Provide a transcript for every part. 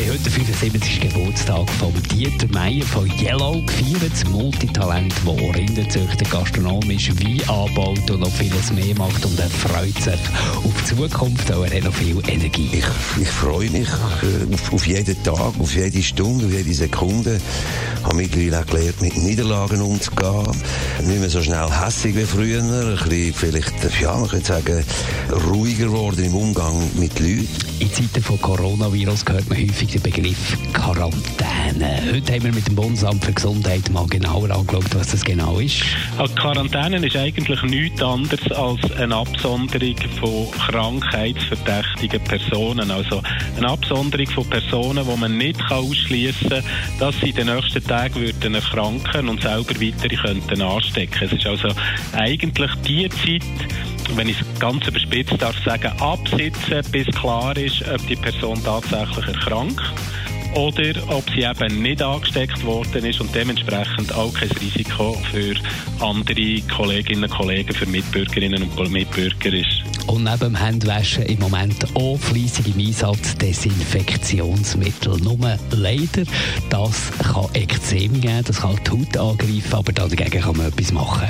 Haben heute den 75. Geburtstag von Dieter Meier von Yellow gefeiert. Das Multitalent, das Rinderzüchter, gastronomisch Wein anbaut und noch vieles mehr macht. Und er freut sich auf die Zukunft, auch er hat noch viel Energie. Ich, ich freue mich äh, auf, auf jeden Tag, auf jede Stunde, auf jede Sekunde. Ich habe mittlerweile auch gelernt, mit Niederlagen umzugehen. Nicht mehr so schnell hässig wie früher. Ein bisschen, vielleicht, ja, man könnte sagen, ruhiger geworden im Umgang mit Leuten. Zeiten von Coronavirus hört man häufig den Begriff Quarantäne. Heute haben wir mit dem Bundesamt für Gesundheit mal genauer angeschaut, was das genau ist. Also Quarantäne ist eigentlich nichts anderes als eine Absonderung von krankheitsverdächtigen Personen. Also eine Absonderung von Personen, die man nicht ausschließen kann, dass sie in den nächsten Tagen würden erkranken und selber weitere könnten anstecken. Es ist also eigentlich die Zeit, wenn ich es ganz überspitzt darf sagen, absitzen, bis klar ist, ob die Person tatsächlich erkrankt oder ob sie eben nicht angesteckt worden ist und dementsprechend auch kein Risiko für andere Kolleginnen und Kollegen, für Mitbürgerinnen und Mitbürger ist. Und neben dem Handwaschen im Moment auch fleissig im Einsatz Desinfektionsmittel. Nur leider, das kann Ekzem geben, das kann die Haut angreifen, aber dagegen kann man etwas machen.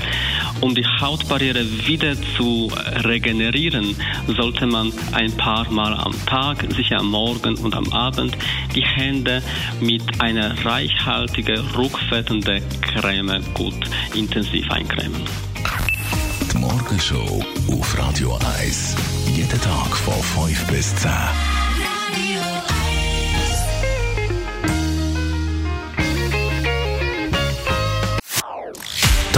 Um die Hautbarriere wieder zu regenerieren, sollte man ein paar Mal am Tag, sicher am Morgen und am Abend, die Hände mit einer reichhaltigen, rückfettenden Creme gut intensiv eincremen. Die Morgenshow auf Radio 1. Jeden Tag von 5 bis 10.